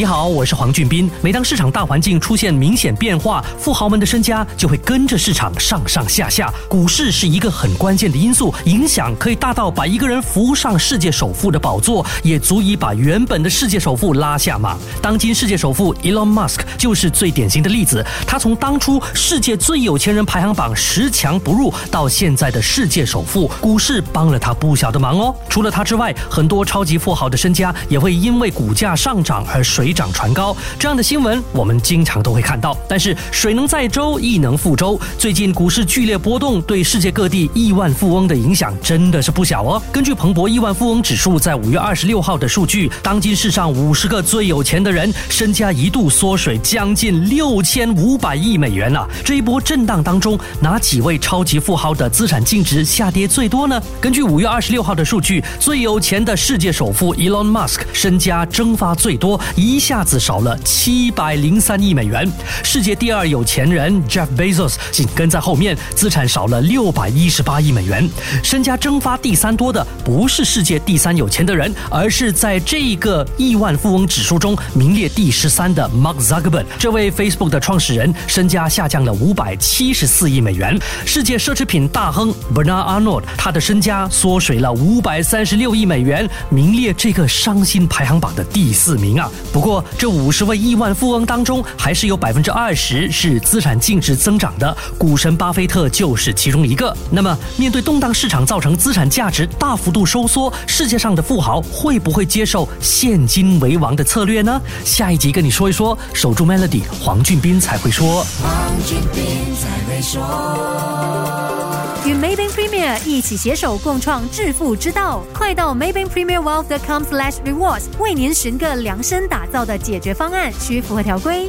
你好，我是黄俊斌。每当市场大环境出现明显变化，富豪们的身家就会跟着市场上上下下。股市是一个很关键的因素，影响可以大到把一个人扶上世界首富的宝座，也足以把原本的世界首富拉下马。当今世界首富 Elon Musk 就是最典型的例子。他从当初世界最有钱人排行榜十强不入，到现在的世界首富，股市帮了他不小的忙哦。除了他之外，很多超级富豪的身家也会因为股价上涨而水涨船高，这样的新闻我们经常都会看到。但是水能载舟，亦能覆舟。最近股市剧烈波动，对世界各地亿万富翁的影响真的是不小哦。根据彭博亿万富翁指数在五月二十六号的数据，当今世上五十个最有钱的人身家一度缩水将近六千五百亿美元啊！这一波震荡当中，哪几位超级富豪的资产净值下跌最多呢？根据五月二十六号的数据，最有钱的世界首富 Elon Musk 身家蒸发最多，一一下子。少了七百零三亿美元，世界第二有钱人 Jeff Bezos 紧跟在后面，资产少了六百一十八亿美元。身家蒸发第三多的不是世界第三有钱的人，而是在这个亿万富翁指数中名列第十三的 Mark Zuckerberg。这位 Facebook 的创始人身家下降了五百七十四亿美元。世界奢侈品大亨 Bernard Arnold 他的身家缩水了五百三十六亿美元，名列这个伤心排行榜的第四名啊。不过。这五十位亿万富翁当中，还是有百分之二十是资产净值增长的，股神巴菲特就是其中一个。那么，面对动荡市场造成资产价值大幅度收缩，世界上的富豪会不会接受现金为王的策略呢？下一集跟你说一说，守住 Melody，黄俊斌才会说。黄俊斌才会说。与 Maybank Premier 一起携手共创致富之道，快到 Maybank Premier Wealth.com/slash rewards 为您寻个量身打造的解决方案，需符合条规。